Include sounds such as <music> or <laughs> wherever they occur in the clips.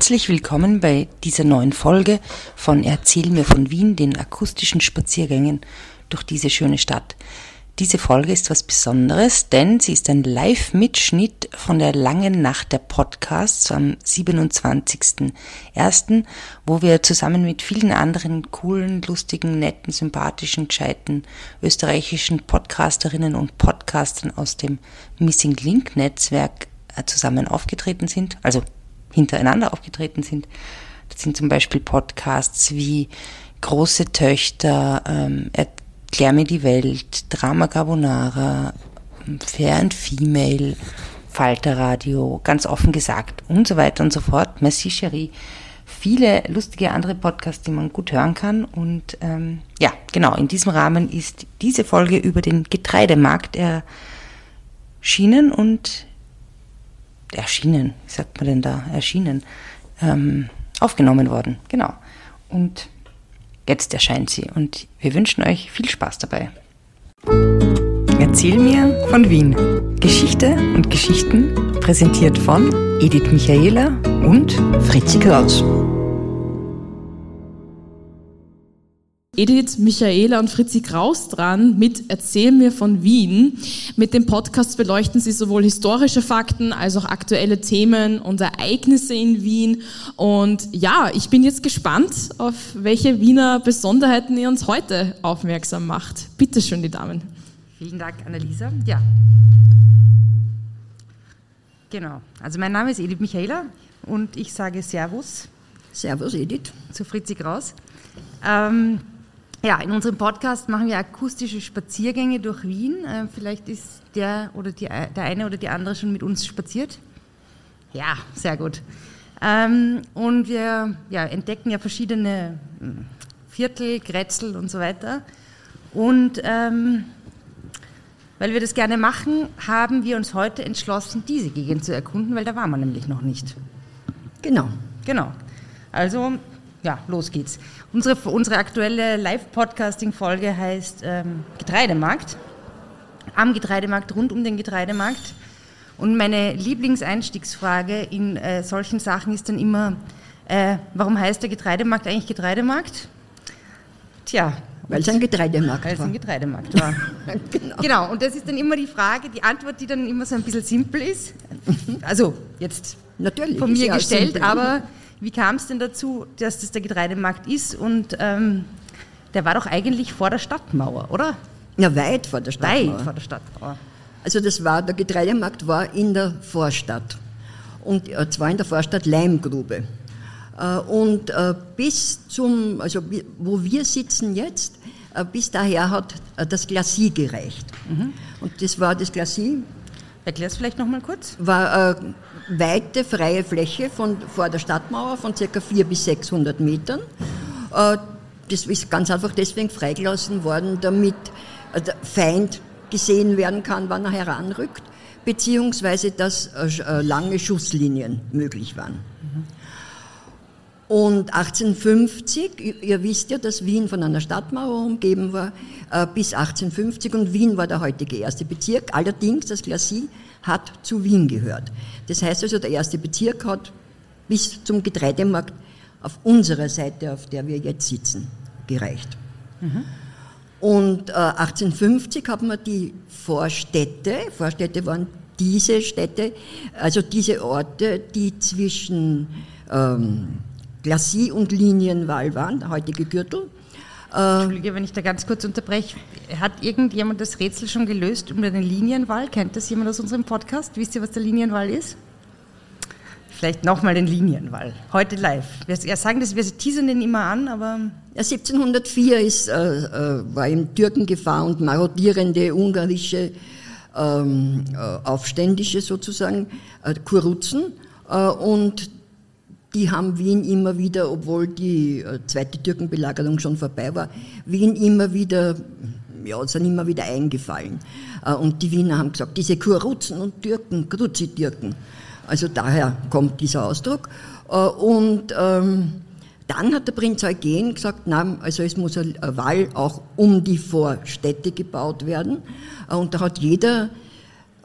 Herzlich willkommen bei dieser neuen Folge von Erzähl mir von Wien, den akustischen Spaziergängen durch diese schöne Stadt. Diese Folge ist was Besonderes, denn sie ist ein Live-Mitschnitt von der langen Nacht der Podcasts am 27.01., wo wir zusammen mit vielen anderen coolen, lustigen, netten, sympathischen, gescheiten österreichischen Podcasterinnen und Podcastern aus dem Missing Link Netzwerk äh, zusammen aufgetreten sind, also hintereinander aufgetreten sind. Das sind zum Beispiel Podcasts wie Große Töchter, ähm, Erklär mir die Welt, Drama Carbonara, Fair and Female, Falterradio, ganz offen gesagt und so weiter und so fort. Merci Cherie. Viele lustige andere Podcasts, die man gut hören kann. Und ähm, ja, genau, in diesem Rahmen ist diese Folge über den Getreidemarkt erschienen und erschienen, wie sagt man denn da, erschienen, ähm, aufgenommen worden. Genau. Und jetzt erscheint sie und wir wünschen euch viel Spaß dabei. Erzähl mir von Wien. Geschichte und Geschichten präsentiert von Edith Michaela und Fritzi Kraus. Edith, Michaela und Fritzi Kraus dran mit Erzähl mir von Wien. Mit dem Podcast beleuchten sie sowohl historische Fakten als auch aktuelle Themen und Ereignisse in Wien. Und ja, ich bin jetzt gespannt, auf welche Wiener Besonderheiten ihr uns heute aufmerksam macht. Bitte schön, die Damen. Vielen Dank, Annalisa. Ja. Genau. Also mein Name ist Edith Michaela und ich sage Servus. Servus, Edith. Zu Fritzi Kraus. Ähm, ja, in unserem Podcast machen wir akustische Spaziergänge durch Wien. Äh, vielleicht ist der oder die, der eine oder die andere schon mit uns spaziert. Ja, sehr gut. Ähm, und wir ja, entdecken ja verschiedene hm, Viertel, Grätzl und so weiter. Und ähm, weil wir das gerne machen, haben wir uns heute entschlossen, diese Gegend zu erkunden, weil da waren wir nämlich noch nicht. Genau. Genau. Also ja, los geht's. Unsere, unsere aktuelle Live-Podcasting-Folge heißt ähm, Getreidemarkt. Am Getreidemarkt, rund um den Getreidemarkt. Und meine Lieblingseinstiegsfrage in äh, solchen Sachen ist dann immer, äh, warum heißt der Getreidemarkt eigentlich Getreidemarkt? Tja. Weil es ein Getreidemarkt war. Weil es ein Getreidemarkt war. <laughs> genau. genau. Und das ist dann immer die Frage, die Antwort, die dann immer so ein bisschen simpel ist. Also jetzt Natürlich, von mir gestellt, aber wie kam es denn dazu, dass das der Getreidemarkt ist? Und ähm, der war doch eigentlich vor der Stadtmauer, oder? Ja, weit vor der Stadtmauer. Weit vor der Stadtmauer. Also das war, der Getreidemarkt war in der Vorstadt. Und äh, zwar in der Vorstadt Leimgrube. Äh, und äh, bis zum, also wo wir sitzen jetzt, bis daher hat das Glacis gereicht. Mhm. Und das war das Glacis. Erklär es vielleicht nochmal kurz. War weite freie Fläche von, vor der Stadtmauer von ca. 400 bis 600 Metern. Äh, das ist ganz einfach deswegen freigelassen worden, damit äh, der Feind gesehen werden kann, wann er heranrückt, beziehungsweise dass äh, lange Schusslinien möglich waren. Und 1850, ihr wisst ja, dass Wien von einer Stadtmauer umgeben war, bis 1850 und Wien war der heutige erste Bezirk. Allerdings, das Glacis hat zu Wien gehört. Das heißt also, der erste Bezirk hat bis zum Getreidemarkt auf unserer Seite, auf der wir jetzt sitzen, gereicht. Mhm. Und äh, 1850 haben wir die Vorstädte, Vorstädte waren diese Städte, also diese Orte, die zwischen ähm, Glacis und Linienwall waren, der heutige Gürtel, äh, Entschuldige, wenn ich da ganz kurz unterbreche. Hat irgendjemand das Rätsel schon gelöst um den Linienwall? Kennt das jemand aus unserem Podcast? Wisst ihr, was der Linienwall ist? Vielleicht nochmal den Linienwall. Heute live. Wir sagen das, wir teasern den immer an, aber. Ja, 1704 ist, äh, äh, war im Türkengefahr und marodierende ungarische ähm, äh, Aufständische sozusagen, äh, Kuruzen. Äh, und die haben Wien immer wieder, obwohl die äh, zweite Türkenbelagerung schon vorbei war, Wien immer wieder, ja, sind immer wieder eingefallen. Äh, und die Wiener haben gesagt, diese Kuruzen und Türken, Kruzi-Türken. Also daher kommt dieser Ausdruck. Äh, und ähm, dann hat der Prinz Eugen gesagt, na, also es muss ein Wall auch um die Vorstädte gebaut werden. Und da hat jeder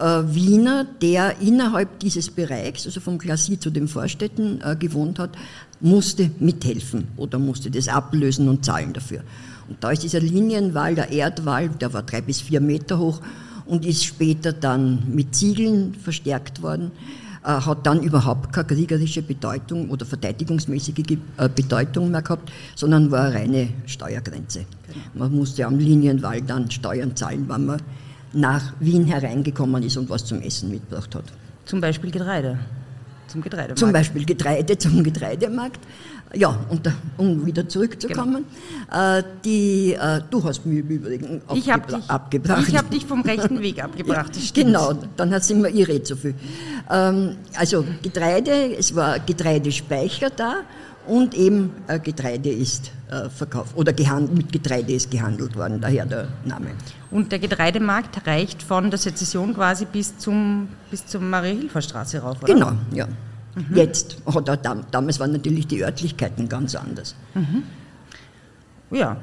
Wiener, der innerhalb dieses Bereichs, also vom Glacis zu den Vorstädten äh, gewohnt hat, musste mithelfen oder musste das ablösen und zahlen dafür. Und da ist dieser Linienwall, der Erdwall, der war drei bis vier Meter hoch und ist später dann mit Ziegeln verstärkt worden, äh, hat dann überhaupt keine kriegerische Bedeutung oder verteidigungsmäßige äh, Bedeutung mehr gehabt, sondern war eine reine Steuergrenze. Man musste am Linienwall dann Steuern zahlen, wenn man nach Wien hereingekommen ist und was zum Essen mitgebracht hat. Zum Beispiel Getreide. Zum Getreidemarkt. Zum Beispiel Getreide <laughs> zum Getreidemarkt. Ja, und um wieder zurückzukommen, genau. äh, die, äh, du hast mich übrigens ich hab dich, abgebracht. Ich habe dich vom rechten Weg <laughs> abgebracht. Genau, dann hat es immer, ich rede so viel. Ähm, also Getreide, es war Getreidespeicher da und eben äh, Getreide ist äh, verkauft oder mit Getreide ist gehandelt worden, daher der Name. Und der Getreidemarkt reicht von der Sezession quasi bis zum bis zum Marie-Hilfer Straße rauf, oder? Genau, ja. Mhm. Jetzt, oder damals waren natürlich die Örtlichkeiten ganz anders. Mhm. Ja,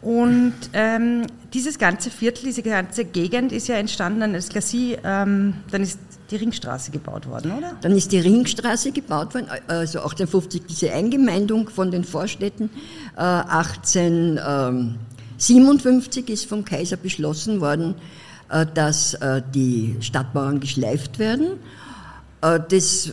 und ähm, dieses ganze Viertel, diese ganze Gegend ist ja entstanden als Glacis, ähm, dann ist die Ringstraße gebaut worden, oder? Dann ist die Ringstraße gebaut worden, also 1850 diese Eingemeindung von den Vorstädten. Äh, 1857 ist vom Kaiser beschlossen worden, äh, dass äh, die Stadtmauern geschleift werden. Das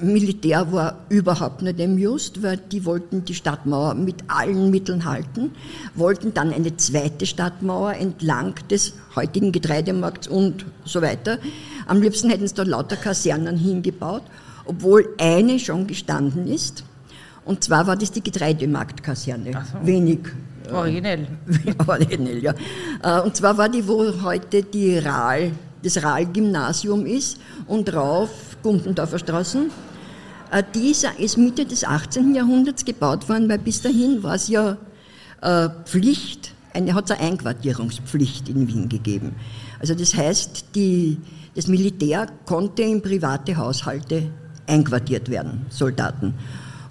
Militär war überhaupt nicht amused, weil die wollten die Stadtmauer mit allen Mitteln halten, wollten dann eine zweite Stadtmauer entlang des heutigen Getreidemarkts und so weiter. Am liebsten hätten sie da lauter Kasernen hingebaut, obwohl eine schon gestanden ist. Und zwar war das die Getreidemarktkaserne. So. Wenig. Äh, originell. <laughs> originell, ja. Äh, und zwar war die, wo heute die Rahl, das Rahl-Gymnasium ist und drauf Gumpendorfer Straßen. Äh, dieser ist Mitte des 18. Jahrhunderts gebaut worden, weil bis dahin war es ja äh, Pflicht, eine, hat es eine Einquartierungspflicht in Wien gegeben. Also das heißt, die, das Militär konnte in private Haushalte einquartiert werden, Soldaten.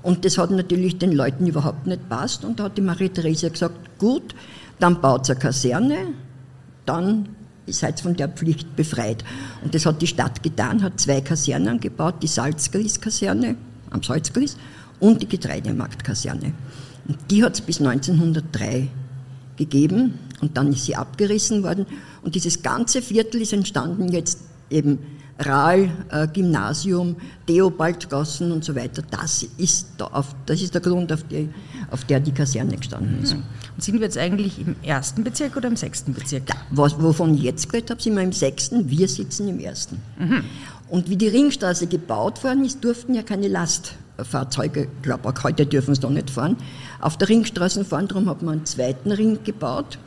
Und das hat natürlich den Leuten überhaupt nicht passt. Und da hat die Marie Therese gesagt, gut, dann baut eine Kaserne, dann ihr seid von der Pflicht befreit. Und das hat die Stadt getan, hat zwei Kasernen gebaut, die Salzgries-Kaserne am Salzgries und die Getreidemarktkaserne. Und die hat es bis 1903 gegeben und dann ist sie abgerissen worden. Und dieses ganze Viertel ist entstanden jetzt eben Rahl, äh, Gymnasium, Theobaldgassen und so weiter. Das ist, da auf, das ist der Grund, auf, die, auf der die Kaserne gestanden ist. Mhm. Und sind wir jetzt eigentlich im ersten Bezirk oder im sechsten Bezirk? Ja, was, wovon ich jetzt geredet habe, sind wir im sechsten, wir sitzen im ersten. Mhm. Und wie die Ringstraße gebaut worden ist, durften ja keine Lastfahrzeuge, ich glaube auch heute dürfen sie da nicht fahren, auf der Ringstraße fahren. Darum hat man einen zweiten Ring gebaut,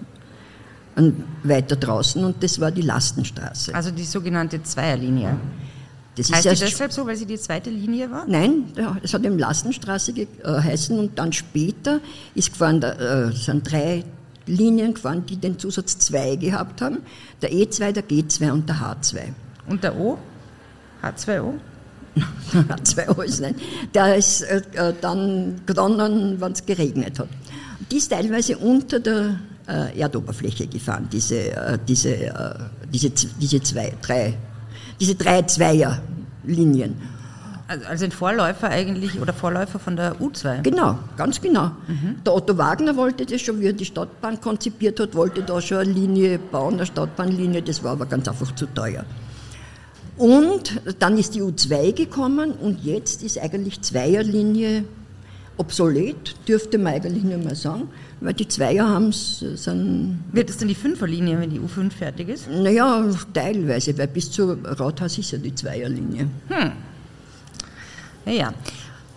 weiter draußen und das war die Lastenstraße. Also die sogenannte Zweierlinie. Das heißt ist deshalb so, weil sie die zweite Linie war? Nein, es hat eben Lastenstraße geheißen äh, und dann später ist gefahren, äh, sind drei Linien gefahren, die den Zusatz 2 gehabt haben. Der E2, der G2 und der H2. Und der O? H2O? H2O <laughs> ist nicht. Der ist äh, dann geronnen, wenn es geregnet hat. Die ist teilweise unter der äh, Erdoberfläche gefahren, diese, äh, diese, äh, diese, diese, zwei, drei, diese drei Zweierlinien. Also, also ein Vorläufer eigentlich oder Vorläufer von der U2? Genau, ganz genau. Mhm. Der Otto Wagner wollte das schon, wie er die Stadtbahn konzipiert hat, wollte da schon eine Linie bauen, eine Stadtbahnlinie, das war aber ganz einfach zu teuer. Und dann ist die U2 gekommen und jetzt ist eigentlich Zweierlinie obsolet, dürfte man eigentlich nicht mehr sagen, weil die Zweier haben es. Wird es dann die Fünferlinie, wenn die U5 fertig ist? Naja, teilweise, weil bis zur Rathaus ist ja die Zweierlinie. Hm. Naja.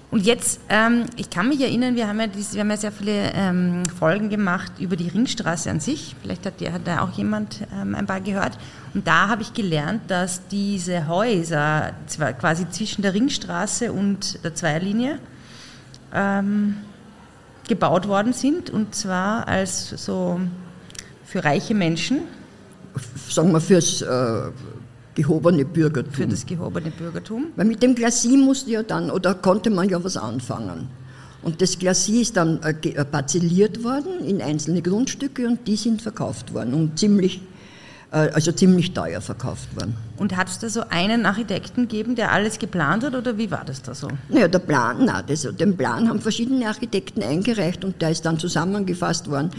Und jetzt, ähm, ich kann mich erinnern, wir haben ja, wir haben ja sehr viele ähm, Folgen gemacht über die Ringstraße an sich. Vielleicht hat, hat da auch jemand ähm, ein paar gehört. Und da habe ich gelernt, dass diese Häuser quasi zwischen der Ringstraße und der Zweierlinie ähm, gebaut worden sind und zwar als so für reiche Menschen. Sagen wir fürs äh, gehobene Bürgertum. Für das gehobene Bürgertum. Weil mit dem Glacis musste ja dann, oder konnte man ja was anfangen. Und das Glacis ist dann äh, äh, parzelliert worden in einzelne Grundstücke und die sind verkauft worden um ziemlich also ziemlich teuer verkauft worden. Und hat es da so einen Architekten gegeben, der alles geplant hat oder wie war das da so? Naja, der Plan, nein, das, den Plan haben verschiedene Architekten eingereicht und der ist dann zusammengefasst worden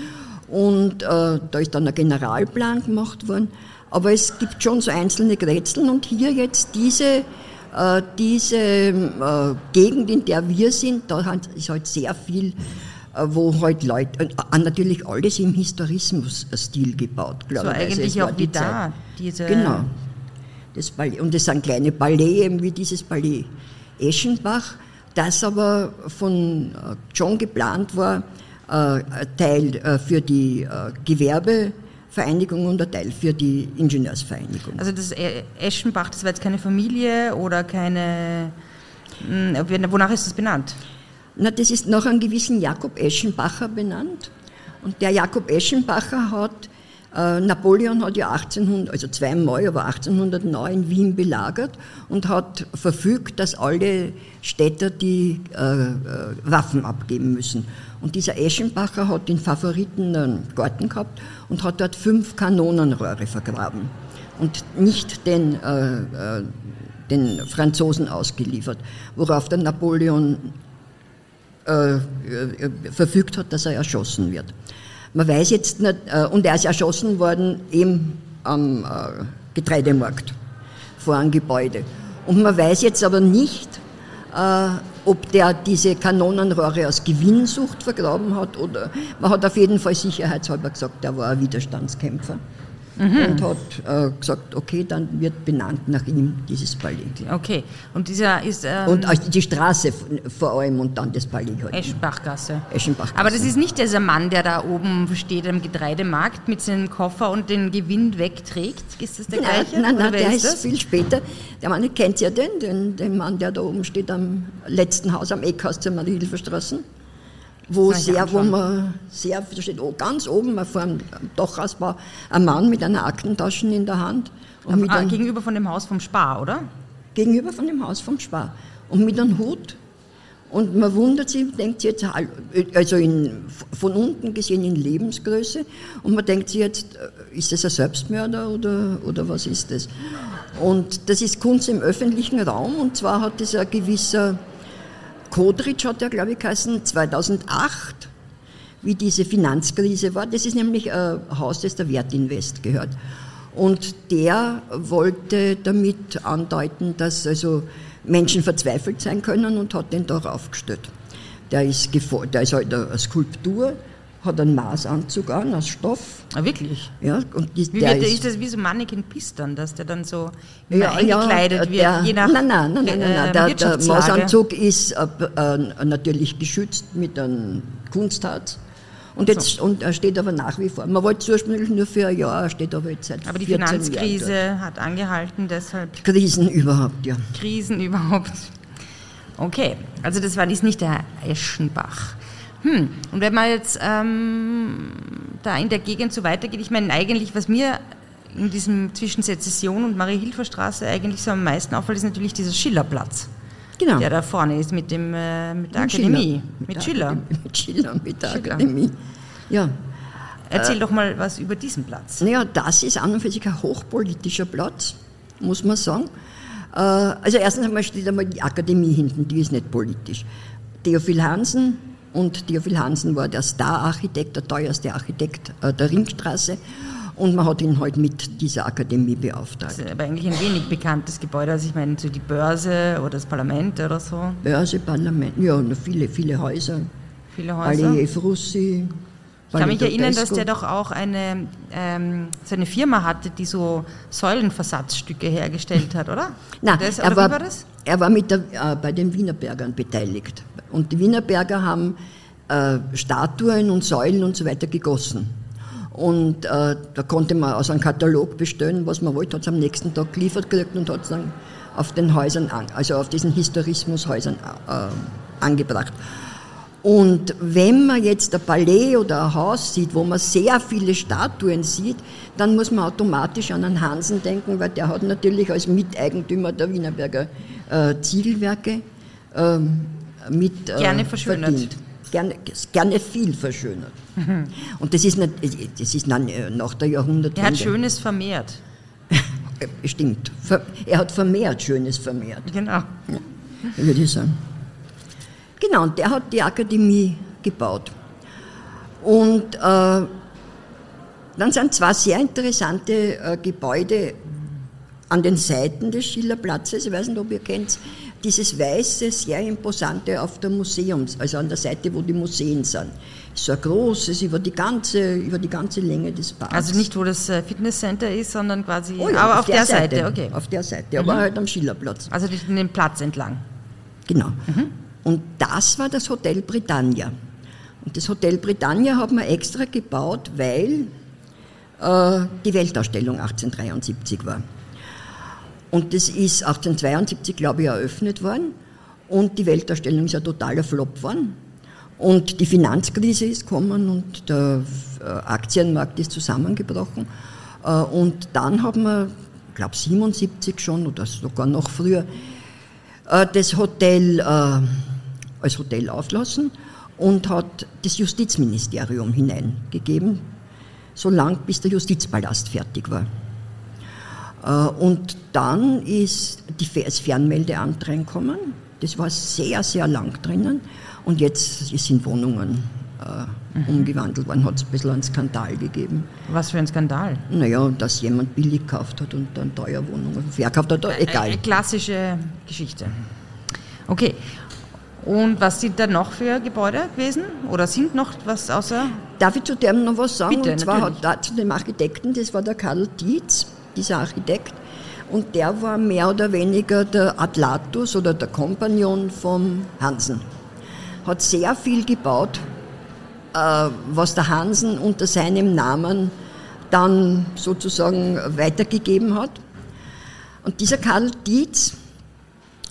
und äh, da ist dann ein Generalplan gemacht worden. Aber es gibt schon so einzelne Grätseln und hier jetzt diese, äh, diese äh, Gegend, in der wir sind, da ist halt sehr viel äh, wo halt Leute, äh, natürlich alles im Historismus-Stil gebaut, glaube ich. So eigentlich auch die da, diese... Genau. Das Ballett, und das sind kleine Ballets, wie dieses Ballett Eschenbach, das aber von äh, John geplant war, äh, Teil für die Gewerbevereinigung und ein Teil für die Ingenieursvereinigung. Also das Eschenbach, das war jetzt keine Familie oder keine... Hm, wonach ist das benannt? Na, das ist nach einem gewissen Jakob Eschenbacher benannt. Und der Jakob Eschenbacher hat, äh, Napoleon hat ja 1800, also zweimal, aber 1809 Wien belagert und hat verfügt, dass alle Städter die äh, äh, Waffen abgeben müssen. Und dieser Eschenbacher hat den Favoriten einen Garten gehabt und hat dort fünf Kanonenrohre vergraben und nicht den, äh, äh den Franzosen ausgeliefert, worauf der Napoleon äh, verfügt hat, dass er erschossen wird. Man weiß jetzt nicht, äh, und er ist erschossen worden eben am äh, Getreidemarkt vor einem Gebäude. Und man weiß jetzt aber nicht, äh, ob der diese Kanonenrohre aus Gewinnsucht vergraben hat oder man hat auf jeden Fall sicherheitshalber gesagt, er war ein Widerstandskämpfer mhm. und hat äh, gesagt, okay, dann wird benannt nach ihm dieses Palais. Okay, und dieser ist... Ähm, und also die Straße vor allem und dann das Palais. Halt. Eschenbachgasse. Eschenbachgasse. Aber das ist nicht dieser Mann, der da oben steht am Getreidemarkt mit seinem Koffer und den Gewinn wegträgt. Ist das der nein, gleiche? Nein, nein, der ist, ist viel später. Der Mann kennt ja den, den, den Mann, der da oben steht am letzten Haus am Eckhaus zur Marie-Hilfer-Straße wo sehr, wo man sehr, da steht ganz oben vor dem Dachhaus war ein Mann mit einer Aktentasche in der Hand. Und mit ah, einem, gegenüber von dem Haus vom Spar, oder? Gegenüber von dem Haus vom Spar. Und mit einem Hut. Und man wundert sich, denkt sich jetzt, also in, von unten gesehen in Lebensgröße, und man denkt sich jetzt, äh, ist das ein Selbstmörder oder, oder was ist das? Und das ist Kunst im öffentlichen Raum, und zwar hat das ein gewisser Kodric hat ja, glaube ich, geheißen, 2008, wie diese Finanzkrise war. Das ist nämlich ein Haus, das der Wertinvest gehört. Und der wollte damit andeuten, dass also Menschen verzweifelt sein können und hat den darauf gestellt. Der ist, der ist halt eine Skulptur hat einen Maßanzug an aus Stoff. Ah, wirklich? Ja, und die, wie wird, ist, ist, das wie so Mannequin Pistern, dass der dann so ja, eingekleidet ja, wird, je nach Nein, nein, nein, nein, nein, nein. Der, der Maßanzug ist äh, äh, natürlich geschützt mit einem Kunstharz. Und, jetzt, so. und er steht aber nach wie vor. Man wollte ursprünglich nur für ein Jahr, er steht aber jetzt seit Aber die Finanzkrise hat angehalten, deshalb. Krisen überhaupt, ja. Krisen überhaupt. Okay, also das war dies nicht der Eschenbach. Hm. Und wenn man jetzt ähm, da in der Gegend so weitergeht, ich meine eigentlich, was mir in diesem zwischen Sezession und Marie-Hilfer-Straße eigentlich so am meisten auffällt, ist natürlich dieser Schillerplatz. Genau. Der da vorne ist mit, dem, äh, mit der mit Akademie. Mit, mit Schiller. <laughs> Mit Schiller, mit der Schiller. Akademie. Ja. Erzähl äh, doch mal was über diesen Platz. Naja, das ist an und für sich ein hochpolitischer Platz, muss man sagen. Äh, also erstens einmal steht einmal die Akademie hinten, die ist nicht politisch. Theophil Hansen, und Theophil Hansen war der Star-Architekt, der teuerste Architekt äh, der Ringstraße. Und man hat ihn halt mit dieser Akademie beauftragt. Das ist aber eigentlich ein wenig bekanntes Gebäude. Also ich meine, so die Börse oder das Parlament oder so. Börse, Parlament, ja, und viele, viele Häuser. Viele Häuser. Allee Frussi. Ich kann mich erinnern, dass der doch auch eine, ähm, so eine Firma hatte, die so Säulenversatzstücke hergestellt hat, oder? Nein, das, er, war, war er war mit der, äh, bei den Wienerbergern beteiligt. Und die Wienerberger haben äh, Statuen und Säulen und so weiter gegossen. Und äh, da konnte man aus einem Katalog bestellen, was man wollte, hat es am nächsten Tag geliefert gekriegt und hat es dann auf den Häusern, an, also auf diesen Historismushäusern äh, angebracht. Und wenn man jetzt ein Palais oder ein Haus sieht, wo man sehr viele Statuen sieht, dann muss man automatisch an einen Hansen denken, weil der hat natürlich als Miteigentümer der Wienerberger äh, Ziegelwerke ähm, mit äh, Gerne verschönert. verdient. gerne, gerne viel verschönert. Mhm. <laughs> Und das ist, nicht, das ist nach der Jahrhundertwende. Er hat Schönes vermehrt. <laughs> Stimmt. Er hat vermehrt Schönes vermehrt. Genau. Ja, würde ich sagen. Genau, und der hat die Akademie gebaut. Und äh, dann sind zwei sehr interessante äh, Gebäude an den Seiten des Schillerplatzes. Ich weiß nicht, ob ihr kennt dieses weiße, sehr imposante auf der Museums, also an der Seite, wo die Museen sind. So ein großes, über die ganze, über die ganze Länge des Parks. Also nicht, wo das äh, Fitnesscenter ist, sondern quasi oh ja, aber auf, auf der, der Seite. Seite. okay. Auf der Seite, aber mhm. halt am Schillerplatz. Also den Platz entlang. Genau. Mhm. Und das war das Hotel Britannia. Und das Hotel Britannia hat man extra gebaut, weil äh, die Weltausstellung 1873 war. Und das ist 1872, glaube ich, eröffnet worden. Und die Weltausstellung ist ja totaler Flop geworden. Und die Finanzkrise ist gekommen und der äh, Aktienmarkt ist zusammengebrochen. Äh, und dann haben wir, ich glaube 77 schon oder sogar noch früher, äh, das Hotel als Hotel auflassen und hat das Justizministerium hineingegeben, so lang bis der Justizpalast fertig war. Und dann ist das Fernmeldeamt reinkommen. Das war sehr, sehr lang drinnen. Und jetzt sind Wohnungen äh, mhm. umgewandelt worden, hat es ein bisschen einen Skandal gegeben. Was für ein Skandal? Naja, dass jemand billig gekauft hat und dann teuer Wohnungen verkauft hat, egal. Eine klassische Geschichte. Okay. Und was sind da noch für Gebäude gewesen? Oder sind noch was außer. Darf ich zu dem noch was sagen? Bitte, und zwar natürlich. hat da zu dem Architekten, das war der Karl Dietz, dieser Architekt, und der war mehr oder weniger der Atlatus oder der Kompagnon vom Hansen hat sehr viel gebaut, äh, was der Hansen unter seinem Namen dann sozusagen weitergegeben hat. Und dieser Karl Dietz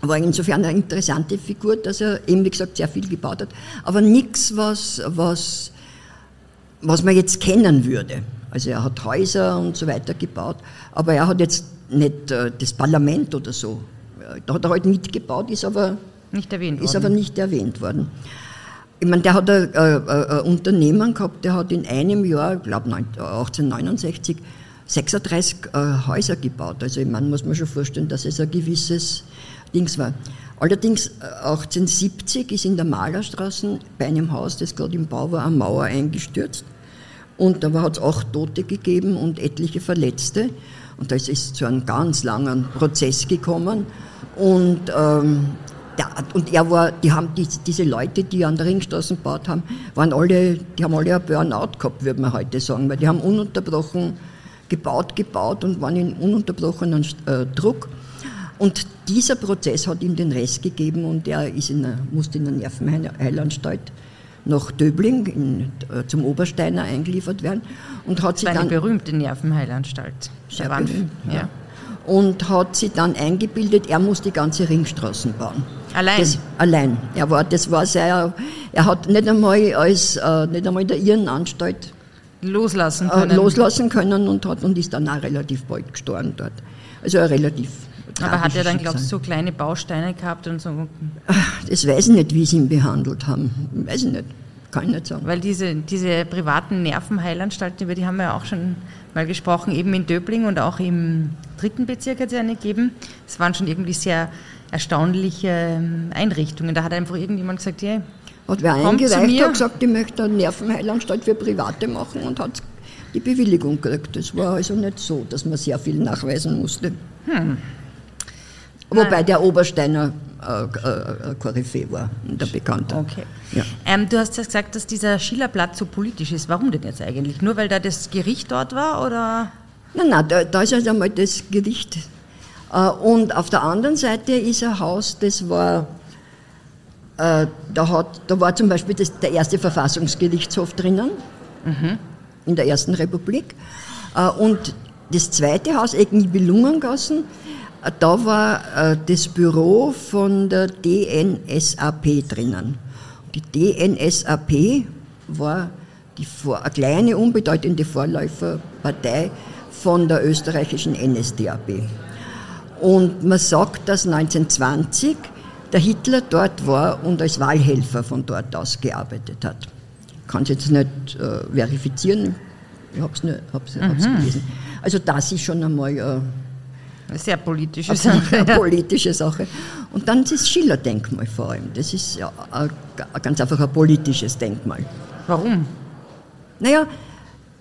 war insofern eine interessante Figur, dass er eben, wie gesagt, sehr viel gebaut hat, aber nichts, was, was, was man jetzt kennen würde. Also er hat Häuser und so weiter gebaut, aber er hat jetzt nicht äh, das Parlament oder so. Da hat er halt mitgebaut, ist aber nicht erwähnt Ist worden. aber nicht erwähnt worden. Ich meine, der hat ein, ein, ein Unternehmen gehabt, der hat in einem Jahr, ich glaube 1869, 36 äh, Häuser gebaut. Also ich meine, muss man schon vorstellen, dass es ein gewisses Dings war. Allerdings 1870 äh, ist in der Malerstraße bei einem Haus, das gerade im Bau war, eine Mauer eingestürzt. Und da hat es acht Tote gegeben und etliche Verletzte. Und da ist zu einem ganz langen Prozess gekommen. Und ähm, der, und er war, die haben die, diese Leute, die an der Ringstraße gebaut haben, waren alle, die haben alle ein Burnout gehabt, würde man heute sagen, weil die haben ununterbrochen gebaut, gebaut und waren in ununterbrochenen äh, Druck. Und dieser Prozess hat ihm den Rest gegeben und er ist in eine, musste in eine Nervenheilanstalt nach Döbling in, äh, zum Obersteiner eingeliefert werden und hat sich eine dann berühmte Nervenheilanstalt. Sehr berühmt, ja. ja. Und hat sich dann eingebildet, er muss die ganze Ringstraßen bauen. Allein? Das, allein. Er war, das war sehr, er hat nicht einmal, als, äh, nicht einmal in der Irrenanstalt loslassen können. Äh, loslassen können und, hat, und ist dann auch relativ bald gestorben dort. Also relativ. Aber hat er dann, glaubst du, so kleine Bausteine gehabt und so? Das weiß ich nicht, wie sie ihn behandelt haben. Weiß ich nicht. Kann ich nicht sagen. Weil diese, diese privaten Nervenheilanstalten, über die haben wir ja auch schon mal gesprochen, eben in Döbling und auch im dritten Bezirk hat es eine gegeben. Es waren schon irgendwie sehr erstaunliche ähm, Einrichtungen. Da hat einfach irgendjemand gesagt, ja, hat wer eingereicht, hat gesagt, ich möchte eine Nervenheilanstalt für Private machen und hat die Bewilligung gekriegt. Das war also nicht so, dass man sehr viel nachweisen musste. Hm. Wobei der Obersteiner äh, äh, Koryphäe war, der Bekannte. Okay. Ja. Ähm, du hast ja gesagt, dass dieser Schillerplatz so politisch ist. Warum denn jetzt eigentlich? Nur weil da das Gericht dort war oder? Nein, nein, da, da ist also einmal das Gericht äh, und auf der anderen Seite ist ein Haus, das war, äh, da, hat, da war zum Beispiel das, der erste Verfassungsgerichtshof drinnen, mhm. in der Ersten Republik. Äh, und das zweite Haus, Eckenby-Lungengassen, da war das Büro von der DNSAP drinnen. Die DNSAP war die eine kleine, unbedeutende Vorläuferpartei von der österreichischen NSDAP. Und man sagt, dass 1920 der Hitler dort war und als Wahlhelfer von dort aus gearbeitet hat. Ich kann es jetzt nicht äh, verifizieren, ich habe es mhm. gelesen. Also das ist schon einmal äh, sehr politische Sache. Eine <laughs> politische Sache. Und dann das Schiller-Denkmal vor allem. Das ist ja ein, ganz einfach ein politisches Denkmal. Warum? Naja,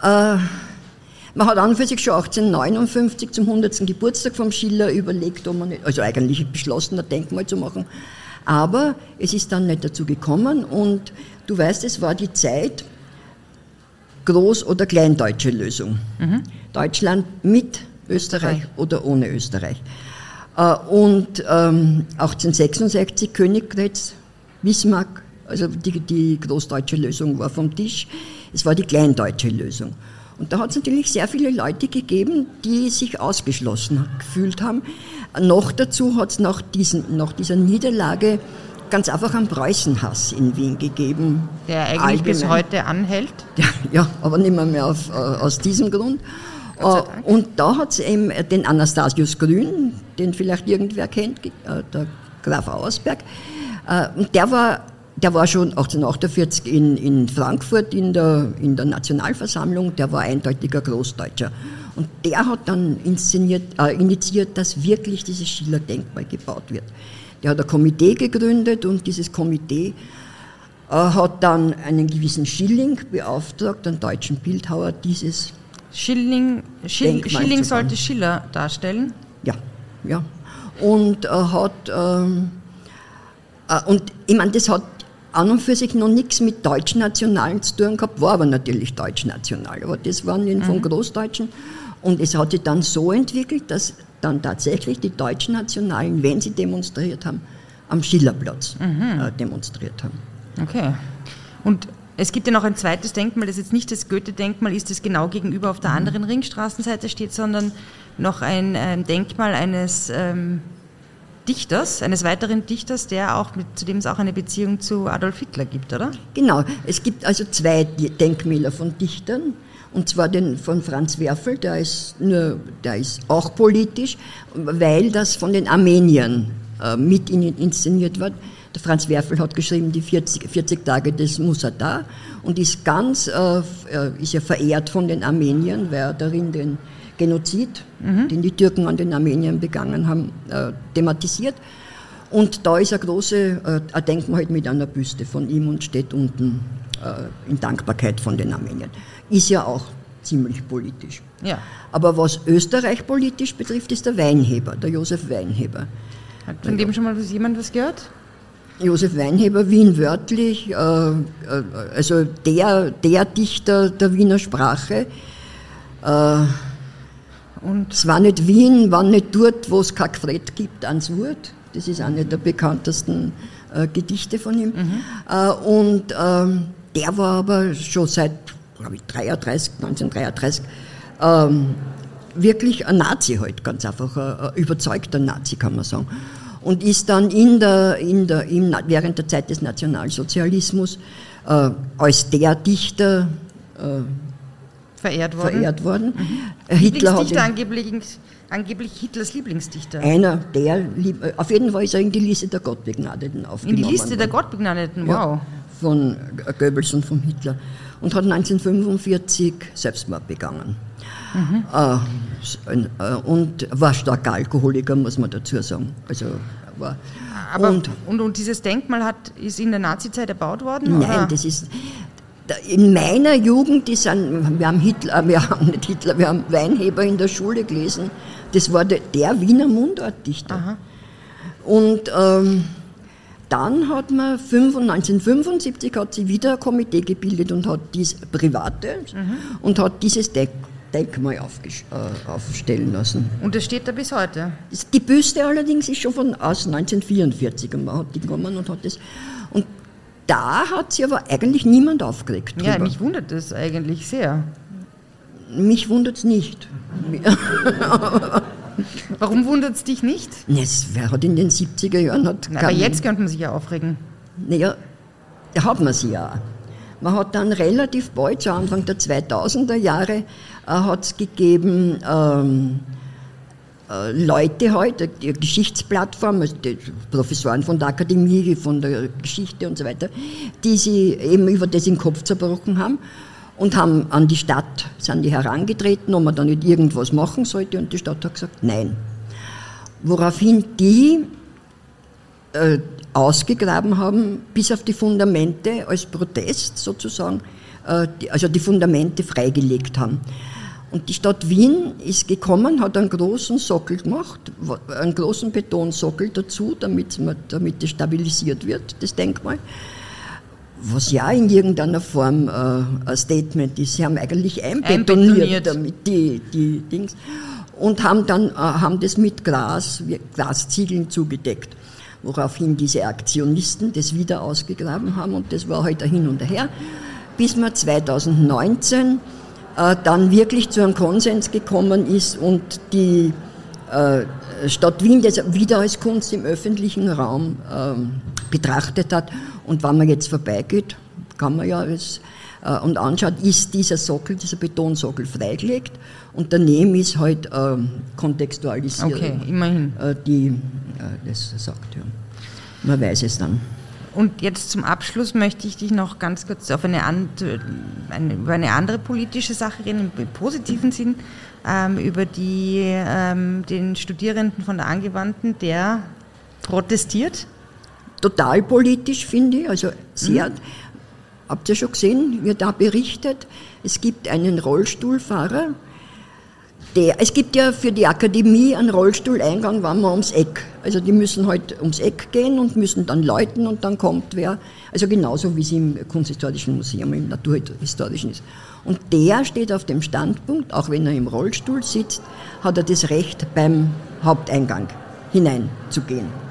äh, man hat an für sich schon 1859 zum 100. Geburtstag vom Schiller überlegt, man nicht, also eigentlich beschlossen, ein Denkmal zu machen. Aber es ist dann nicht dazu gekommen und du weißt, es war die Zeit Groß- oder Kleindeutsche Lösung. Mhm. Deutschland mit Österreich oder ohne Österreich. Äh, und ähm, 1866 Königgrätz, Bismarck, also die, die großdeutsche Lösung war vom Tisch. Es war die kleindeutsche Lösung. Und da hat es natürlich sehr viele Leute gegeben, die sich ausgeschlossen gefühlt haben. Noch dazu hat es nach, nach dieser Niederlage ganz einfach einen Preußenhass in Wien gegeben. Der eigentlich allgemein. bis heute anhält? Ja, ja, aber nicht mehr, mehr auf, äh, aus diesem Grund. Äh, und da hat es eben den Anastasius Grün, den vielleicht irgendwer kennt, äh, der Graf Auersberg. Und der war der war schon 1848 in, in Frankfurt in der, in der Nationalversammlung, der war eindeutiger Großdeutscher. Und der hat dann inszeniert, äh, initiiert, dass wirklich dieses Schiller-Denkmal gebaut wird. Der hat ein Komitee gegründet und dieses Komitee äh, hat dann einen gewissen Schilling beauftragt, einen deutschen Bildhauer, dieses Schilling, Schill, Schilling sollte Schiller darstellen? Ja, ja. Und äh, hat, ähm, äh, und ich meine, das hat an und für sich noch nichts mit Deutschnationalen zu tun gehabt, war aber natürlich deutschnational. Aber das waren mhm. von Großdeutschen. Und es hat sich dann so entwickelt, dass dann tatsächlich die Deutschnationalen, wenn sie demonstriert haben, am Schillerplatz mhm. äh, demonstriert haben. Okay. Und es gibt ja noch ein zweites Denkmal, das jetzt nicht das Goethe-Denkmal ist, das genau gegenüber auf der mhm. anderen Ringstraßenseite steht, sondern noch ein ähm, Denkmal eines ähm, Dichters, eines weiteren Dichters, der auch mit, zu dem es auch eine Beziehung zu Adolf Hitler gibt, oder? Genau, es gibt also zwei Denkmäler von Dichtern. Und zwar den von Franz Werfel, der ist, nur, der ist auch politisch, weil das von den Armeniern äh, mit inszeniert wird. Der Franz Werfel hat geschrieben, die 40, 40 Tage des Musada und ist ganz, äh, ist ja verehrt von den Armeniern, weil er darin den Genozid, mhm. den die Türken an den Armeniern begangen haben, äh, thematisiert. Und da ist ein großes äh, ein Denkmal halt mit einer Büste von ihm und steht unten äh, in Dankbarkeit von den Armeniern. Ist ja auch ziemlich politisch. Ja. Aber was Österreich politisch betrifft, ist der Weinheber, der Josef Weinheber. Hat von dem schon mal jemand was gehört? Josef Weinheber, Wien wörtlich, äh, äh, also der, der Dichter der Wiener Sprache. Äh, und es war nicht Wien, war nicht dort, wo es kein Fred gibt, ans Wurt. Das ist eine der bekanntesten äh, Gedichte von ihm. Mhm. Äh, und ähm, der war aber schon seit, glaube ich, 33, 1933 ähm, wirklich ein Nazi halt, ganz einfach, ein, ein überzeugter Nazi, kann man sagen. Und ist dann in der, in der, in, während der Zeit des Nationalsozialismus äh, als der Dichter äh, verehrt worden. Verehrt worden. Mhm. Hitler hat angeblich, angeblich Hitlers Lieblingsdichter. Einer der, auf jeden Fall ist er in die Liste der Gottbegnadeten aufgenommen. In die Liste der Gottbegnadeten, wow. Ja, von Goebbels und von Hitler. Und hat 1945 Selbstmord begangen. Mhm. Äh, und war starker Alkoholiker, muss man dazu sagen. Also war, Aber, und, und, und, dieses Denkmal hat, ist in der Nazizeit erbaut worden? Nein, oder? das ist, in meiner Jugend, die sind, wir haben Hitler, wir haben nicht Hitler, wir haben Weinheber in der Schule gelesen. Das war der, der Wiener Mundartdichter. Aha. Und ähm, dann hat man 1975 hat sie wieder ein Komitee gebildet und hat dies private mhm. und hat dieses Deck, Denkmal äh, aufstellen lassen. Und das steht da bis heute? Die Büste allerdings ist schon von aus 1944 und man hat die genommen und hat das und da hat sich aber eigentlich niemand aufgeregt. Drüber. Ja, mich wundert das eigentlich sehr. Mich wundert es nicht. <laughs> Warum wundert es dich nicht? Es hat in den 70er Jahren... Hat Na, aber jetzt könnte man sich ja aufregen. Naja, da hat man sie ja. Man hat dann relativ bald, zu Anfang der 2000er Jahre, äh, hat es gegeben ähm, äh, Leute heute, die Geschichtsplattform, also die Professoren von der Akademie, von der Geschichte und so weiter, die sie eben über das den Kopf zerbrochen haben und haben an die Stadt, sind die herangetreten, ob man da nicht irgendwas machen sollte und die Stadt hat gesagt, nein. Woraufhin die äh, ausgegraben haben, bis auf die Fundamente als Protest sozusagen, äh, also die Fundamente freigelegt haben. Und die Stadt Wien ist gekommen, hat einen großen Sockel gemacht, einen großen Betonsockel dazu, damit, damit es stabilisiert wird, das Denkmal. Was ja in irgendeiner Form äh, ein Statement ist. Sie haben eigentlich einbetoniert, einbetoniert. damit die, die Dings und haben dann äh, haben das mit Glas, Glasziegeln zugedeckt. Woraufhin diese Aktionisten das wieder ausgegraben haben und das war heute halt hin und her, bis wir 2019 äh, dann wirklich zu einem Konsens gekommen ist und die äh, Stadt Wien das wieder als Kunst im öffentlichen Raum ähm, betrachtet hat. Und wenn man jetzt vorbeigeht, kann man ja es, äh, und anschaut, ist dieser Sockel, dieser Betonsockel freigelegt und daneben ist halt äh, kontextualisiert. Okay, immerhin. Äh, die äh, das sagt, ja. Man weiß es dann. Und jetzt zum Abschluss möchte ich dich noch ganz kurz auf eine, eine, über eine andere politische Sache reden, im positiven Sinn, ähm, über die, ähm, den Studierenden von der Angewandten, der protestiert. Total politisch, finde ich, also sehr. Mhm. Habt ihr schon gesehen, wird da berichtet, es gibt einen Rollstuhlfahrer, der, es gibt ja für die Akademie einen Rollstuhleingang, wenn man ums Eck. Also die müssen halt ums Eck gehen und müssen dann läuten und dann kommt wer. Also genauso wie es im Kunsthistorischen Museum, im Naturhistorischen ist. Und der steht auf dem Standpunkt, auch wenn er im Rollstuhl sitzt, hat er das Recht beim Haupteingang hineinzugehen.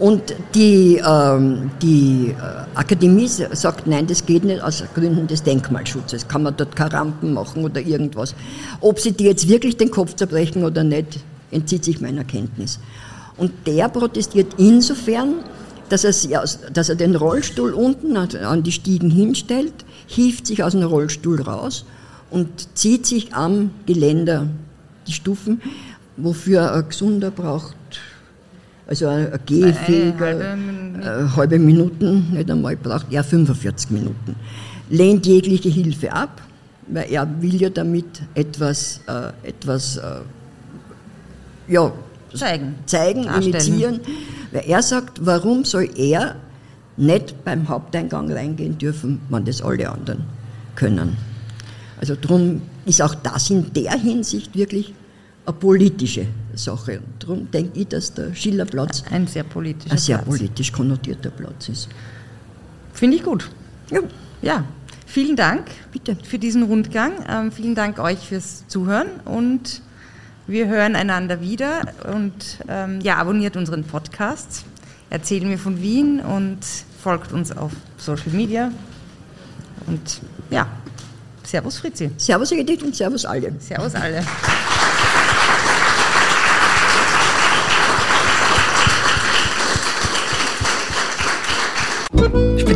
Und die, ähm, die äh, Akademie sagt, nein, das geht nicht aus Gründen des Denkmalschutzes. Kann man dort keine Rampen machen oder irgendwas. Ob sie dir jetzt wirklich den Kopf zerbrechen oder nicht, entzieht sich meiner Kenntnis. Und der protestiert insofern, dass er, dass er den Rollstuhl unten an die Stiegen hinstellt, hieft sich aus dem Rollstuhl raus und zieht sich am Geländer die Stufen, wofür ein Gesunder braucht also ein gehfähiger, halbe, halbe Minuten, nicht einmal braucht er 45 Minuten. Lehnt jegliche Hilfe ab, weil er will ja damit etwas, äh, etwas äh, ja, zeigen, zeigen initiieren. Weil er sagt, warum soll er nicht beim Haupteingang reingehen dürfen, wenn das alle anderen können. Also darum ist auch das in der Hinsicht wirklich eine politische Sache. Und darum denke ich, dass der Schillerplatz ein sehr, politischer ein sehr Platz. politisch konnotierter Platz ist. Finde ich gut. Ja. ja. Vielen Dank Bitte. für diesen Rundgang. Ähm, vielen Dank euch fürs Zuhören und wir hören einander wieder. Und ähm, ja, abonniert unseren Podcast, erzählen mir von Wien und folgt uns auf Social Media. Und ja, Servus Fritzi. Servus Edith und Servus alle. Servus alle.